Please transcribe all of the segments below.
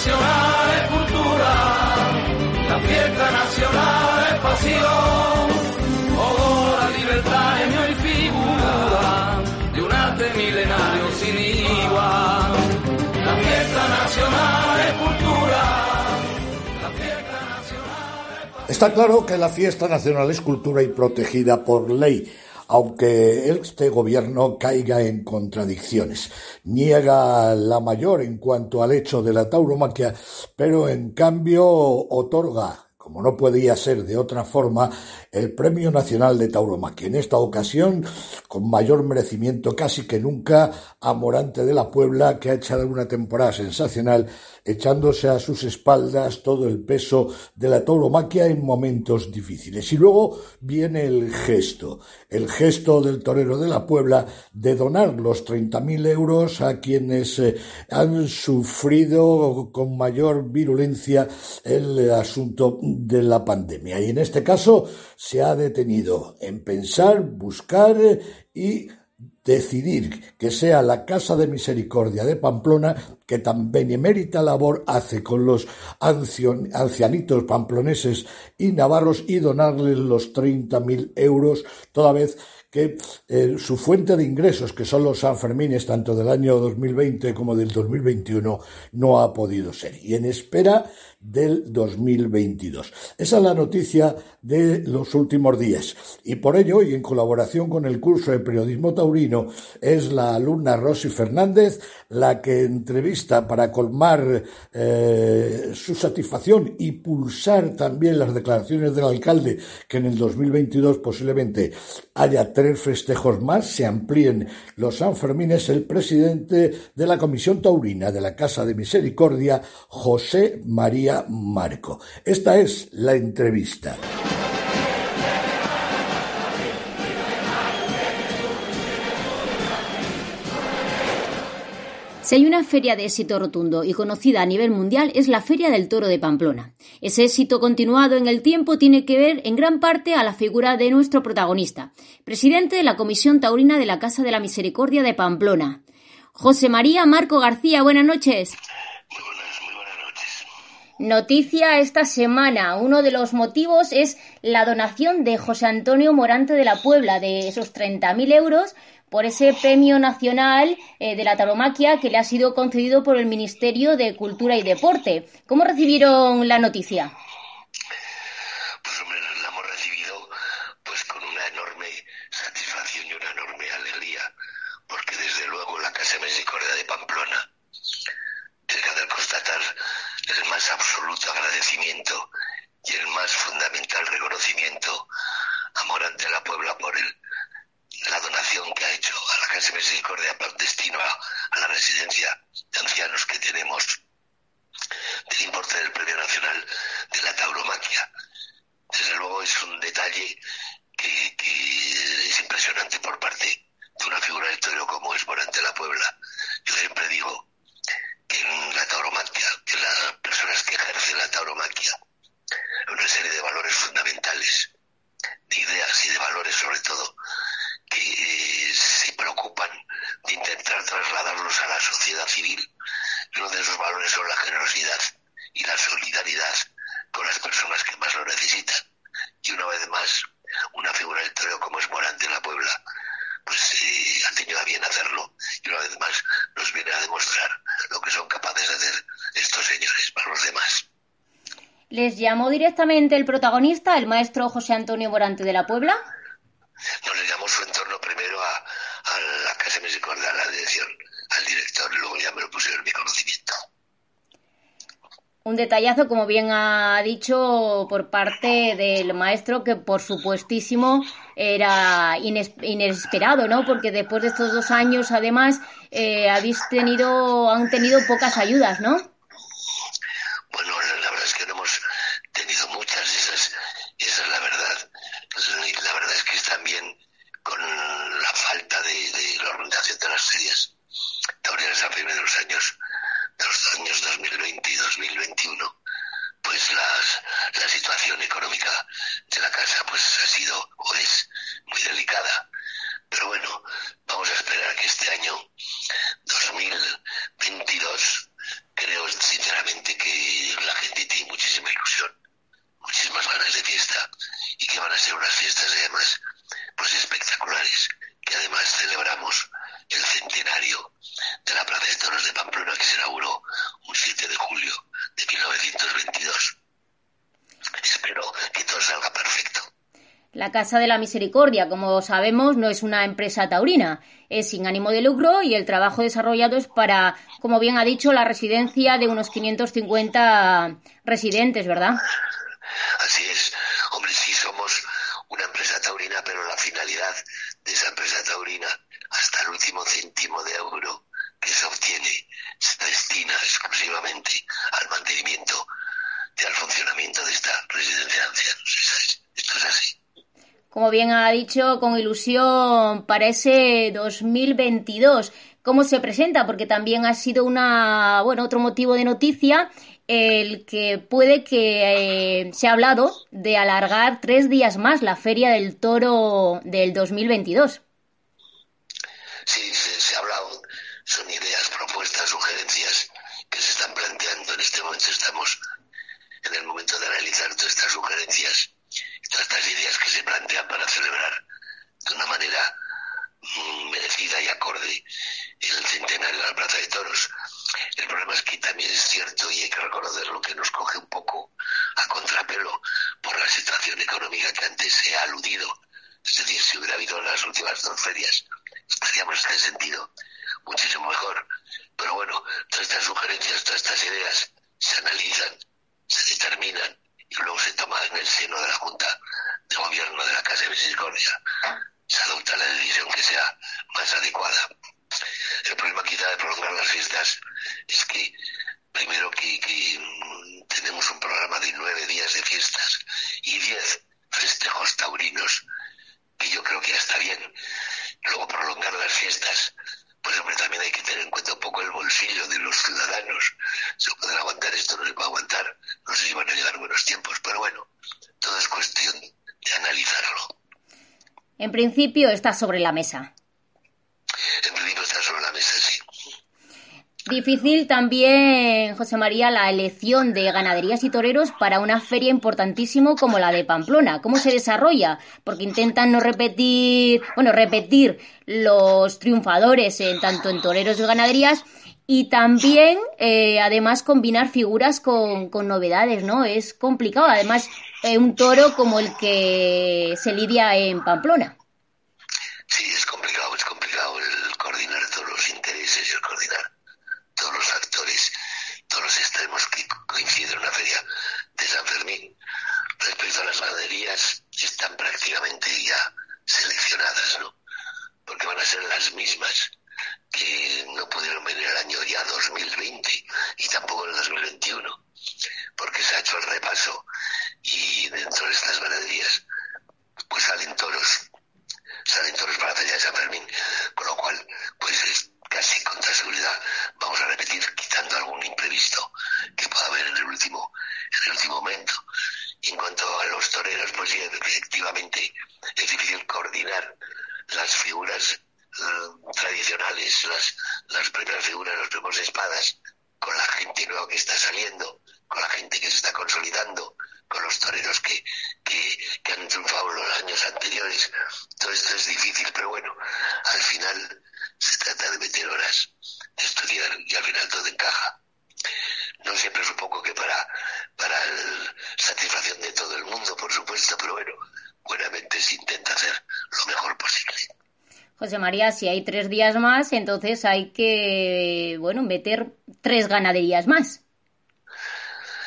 nacional es cultura, la fiesta nacional es pasión, olor a libertad en y figura de un arte milenario sin igual. La fiesta nacional es cultura, la fiesta nacional es Está claro que la fiesta nacional es cultura y protegida por ley aunque este gobierno caiga en contradicciones. Niega la mayor en cuanto al hecho de la tauromaquia, pero en cambio otorga como no podía ser de otra forma, el Premio Nacional de Tauromaquia. En esta ocasión, con mayor merecimiento casi que nunca, a Morante de la Puebla, que ha echado una temporada sensacional, echándose a sus espaldas todo el peso de la tauromaquia en momentos difíciles. Y luego viene el gesto, el gesto del torero de la Puebla de donar los 30.000 euros a quienes eh, han sufrido con mayor virulencia el asunto de la pandemia. Y en este caso se ha detenido en pensar, buscar y decidir que sea la Casa de Misericordia de Pamplona que tan benemérita labor hace con los ancianitos pamploneses y navarros y donarles los 30.000 euros toda vez que eh, su fuente de ingresos, que son los Sanfermines tanto del año 2020 como del 2021, no ha podido ser. Y en espera del 2022. Esa es la noticia de los últimos días. Y por ello, y en colaboración con el curso de periodismo taurino, es la alumna Rosy Fernández la que entrevista para colmar eh, su satisfacción y pulsar también las declaraciones del alcalde que en el 2022 posiblemente haya tres festejos más, se amplíen los Sanfermines, el presidente de la Comisión Taurina de la Casa de Misericordia, José María Marco. Esta es la entrevista. Si hay una feria de éxito rotundo y conocida a nivel mundial es la Feria del Toro de Pamplona. Ese éxito continuado en el tiempo tiene que ver en gran parte a la figura de nuestro protagonista, presidente de la Comisión Taurina de la Casa de la Misericordia de Pamplona. José María Marco García, buenas noches. Noticia esta semana. Uno de los motivos es la donación de José Antonio Morante de la Puebla de esos 30.000 euros por ese premio nacional eh, de la taromaquia que le ha sido concedido por el Ministerio de Cultura y Deporte. ¿Cómo recibieron la noticia? Pues hombre, la hemos recibido pues con una enorme satisfacción y una enorme alegría, porque desde luego la Casa Misericordia de Pamplona tiene que constatar el más absoluto agradecimiento y el más fundamental reconocimiento a Morante la Puebla por el, la donación que ha hecho a la Casa Misericordia destino a, a la residencia de ancianos que tenemos del importe del Premio Nacional de la Tauromaquia. Desde luego es un detalle que, que es impresionante por parte de una figura del torero como es Morante la Puebla. Yo siempre digo que en la tauromaquia, que las personas que ejercen la tauromaquia, una serie de valores fundamentales, de ideas y de valores sobre todo, que eh, se preocupan de intentar trasladarlos a la sociedad civil. Uno de esos valores son la generosidad y la solidaridad con las personas que más lo necesitan. Y una vez más, una figura del toreo como es Morante en la Puebla, pues eh, han tenido a bien hacerlo y una vez más nos viene a demostrar lo que son capaces de hacer estos señores para los demás. ¿Les llamó directamente el protagonista, el maestro José Antonio Morante de la Puebla? No, le llamó su entorno primero a, a la Casa Misericordia, a la dirección, director, y luego ya me lo pusieron en mi conocimiento. Un detallazo, como bien ha dicho, por parte del maestro, que por supuestísimo era inesperado, ¿no? Porque después de estos dos años, además, eh, habéis tenido, han tenido pocas ayudas, ¿no? años 2020 y 2021, pues las, la situación económica de la casa pues ha sido o es muy delicada. Pero bueno, vamos a esperar que este año 2022 creo sinceramente que la gente tiene muchísima ilusión, muchísimas ganas de fiesta y que van a ser unas fiestas además pues espectaculares, que además celebramos el centenario de la Plaza de Toros de Pamplona que se inauguró un 7 de julio de 1922. Espero que todo salga perfecto. La Casa de la Misericordia, como sabemos, no es una empresa taurina, es sin ánimo de lucro y el trabajo desarrollado es para, como bien ha dicho, la residencia de unos 550 residentes, ¿verdad? Así es. Hombre, sí somos una empresa taurina, pero la finalidad de esa empresa taurina, hasta el último céntimo de euro que se obtiene, se destina exclusivamente al mantenimiento y al funcionamiento de esta residencia de ancianos. Como bien ha dicho, con ilusión para ese 2022. ¿Cómo se presenta? Porque también ha sido una, bueno, otro motivo de noticia el que puede que eh, se ha hablado de alargar tres días más la Feria del Toro del 2022. Sí, se, se ha hablado, son ideas, propuestas, sugerencias que se están planteando en este momento. Estamos en el momento de analizar todas estas sugerencias estas ideas que se plantean para celebrar de una manera mm, merecida y acorde el centenario de la Plaza de Toros. El problema es que también es cierto y hay que reconocerlo que nos coge un poco a contrapelo por la situación económica que antes se ha aludido. Es decir, si hubiera habido las últimas dos ferias, estaríamos en ese sentido muchísimo mejor. Pero bueno, todas estas sugerencias, todas estas ideas se analizan, se determinan y luego se toma en el seno de la Junta de Gobierno de la Casa de Misericordia. Se adopta la decisión que sea más adecuada. El problema quizá de prolongar las fiestas es que primero que, mm, tenemos un programa de nueve días de fiestas y diez festejos taurinos, que yo creo que ya está bien. Luego prolongar las fiestas pues hombre, también hay que tener en cuenta un poco el bolsillo de los ciudadanos. Se pueden aguantar esto, no se puede aguantar. No sé si van a llegar buenos tiempos, pero bueno, todo es cuestión de analizarlo. En principio está sobre la mesa. En principio está sobre la mesa, sí. Difícil también, José María, la elección de ganaderías y toreros para una feria importantísimo como la de Pamplona. ¿Cómo se desarrolla? Porque intentan no repetir, bueno, repetir los triunfadores en tanto en toreros y ganaderías y también, eh, además, combinar figuras con, con, novedades, ¿no? Es complicado. Además, eh, un toro como el que se lidia en Pamplona. Sí, es complicado, es complicado el coordinar todos los intereses y el coordinar todos los factores, todos los extremos que coinciden en una feria de San Fermín. Respecto a las ganaderías, están prácticamente ya seleccionadas, ¿no? Porque van a ser las mismas que no pudieron venir el año ya 2020 y tampoco en el 2021, porque se ha hecho el repaso y dentro de estas ganaderías pues salen toros, salen toros para la feria de San Fermín, con lo cual pues es casi con toda seguridad vamos a repetir quitando algún imprevisto que pueda haber en el último, en el último momento. Y en cuanto a los toreros, pues sí, efectivamente es difícil coordinar las figuras uh, tradicionales, las, las primeras figuras, los primeros espadas, con la gente nueva que está saliendo, con la gente que se está consolidando, con los toreros que, que, que han triunfado en los años anteriores. Todo esto es difícil, pero bueno, al final se trata de meter horas, de estudiar y al final todo encaja. No siempre supongo que para, para la satisfacción de todo el mundo, por supuesto, pero bueno, buenamente se intenta hacer lo mejor posible. José María, si hay tres días más, entonces hay que, bueno, meter tres ganaderías más.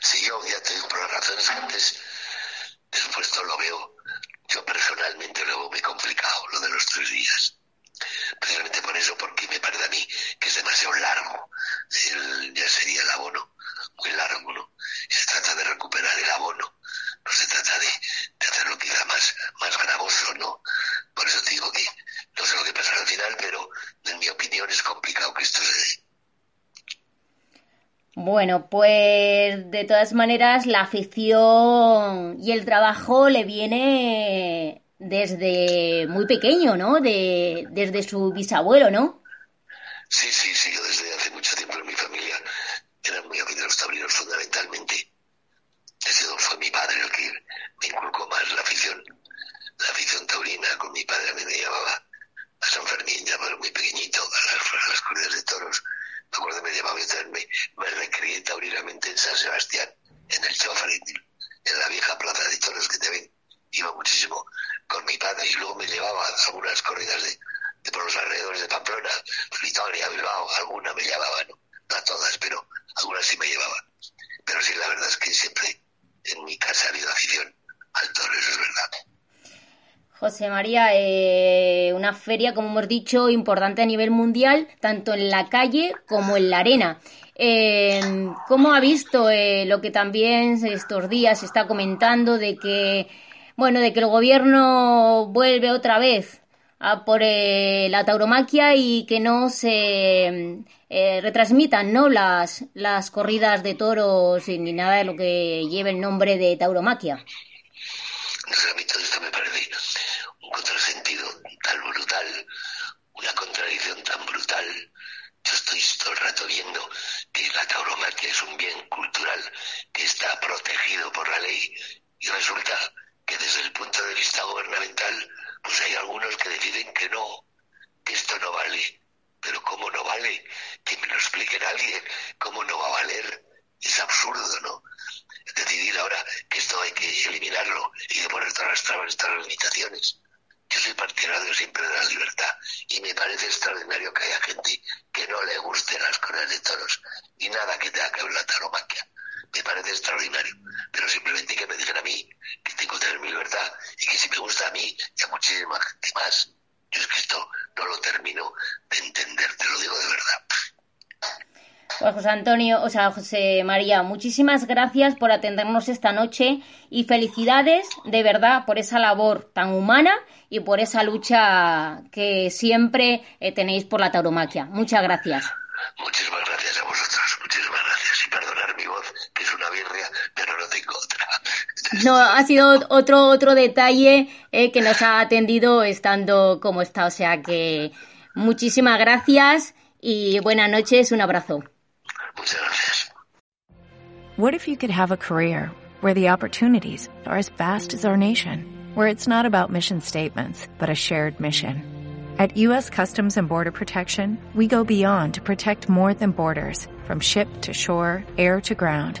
Sí, yo ya te digo, por las razones que antes después lo veo, yo personalmente lo veo muy complicado, lo de los tres días precisamente por eso, porque me parece a mí que es demasiado largo, el, ya sería el abono muy largo, ¿no? Se trata de recuperar el abono, no se trata de, de hacerlo quizá más, más gravoso, ¿no? Por eso digo que no sé lo que pasará al final, pero en mi opinión es complicado que esto se dé. Bueno, pues de todas maneras la afición y el trabajo le viene desde muy pequeño, ¿no? De, desde su bisabuelo, ¿no? Sí, sí, yo desde hace mucho tiempo en mi familia eran muy aficionados taurinos fundamentalmente. Ese fue mi padre el que me inculcó más la afición, la afición taurina. Con mi padre a mí me llevaba a San Fermín, ya muy pequeñito, a las, las corridas de toros. Me acuerdo me llevaba a me, me recreé taurinamente en San Sebastián, en el Chofarín, en la vieja plaza de toros que te ven. Iba muchísimo con mi padre y luego me llevaba a algunas corridas de, de por los alrededores de Pamplona, Vitoria, Bilbao, alguna me llevaba, no, no a todas, pero algunas sí me llevaba. Pero sí, la verdad es que siempre en mi casa ha habido afición al toro, eso es verdad. José María, eh, una feria, como hemos dicho, importante a nivel mundial, tanto en la calle como en la arena. Eh, ¿Cómo ha visto eh, lo que también estos días se está comentando de que, bueno, de que el gobierno vuelve otra vez a por la tauromaquia y que no se retransmitan, ¿no? Las, las corridas de toros ni nada de lo que lleve el nombre de tauromaquia? Una contradicción tan brutal. Yo estoy todo el rato viendo que la tauromaquia es un bien cultural que está protegido por la ley y resulta que desde el punto de vista gubernamental pues hay algunos que deciden que no, que esto no vale. Pero ¿cómo no vale? Que me lo explique alguien. ¿Cómo no va a valer? Es absurdo, ¿no? Decidir ahora que esto hay que eliminarlo y de poner todas las trabas, todas las limitaciones. Yo soy partidario siempre de la libertad y me parece extraordinario que haya gente que no le guste las corridas de toros y nada que tenga que ver la taromaquia. Me parece extraordinario, pero simplemente que me digan a mí que tengo que tener mi libertad y que si me gusta a mí y a muchísima gente más. Yo es que esto no lo termino de entender, te lo digo de verdad. Pues José Antonio, o sea, José María, muchísimas gracias por atendernos esta noche y felicidades de verdad por esa labor tan humana y por esa lucha que siempre eh, tenéis por la tauromaquia. Muchas gracias. Muchísimas gracias a vosotros, muchísimas gracias. Y perdonar mi voz, que es una birria, pero no tengo otra. No, ha sido otro, otro detalle eh, que nos ha atendido estando como está. O sea que muchísimas gracias y buenas noches, un abrazo. Muchas gracias. What if you could have a career where the opportunities are as vast as our nation? where it's not about mission statements, but a shared mission. At U.S. Customs and Border Protection, we go beyond to protect more than borders. From ship to shore, air to ground,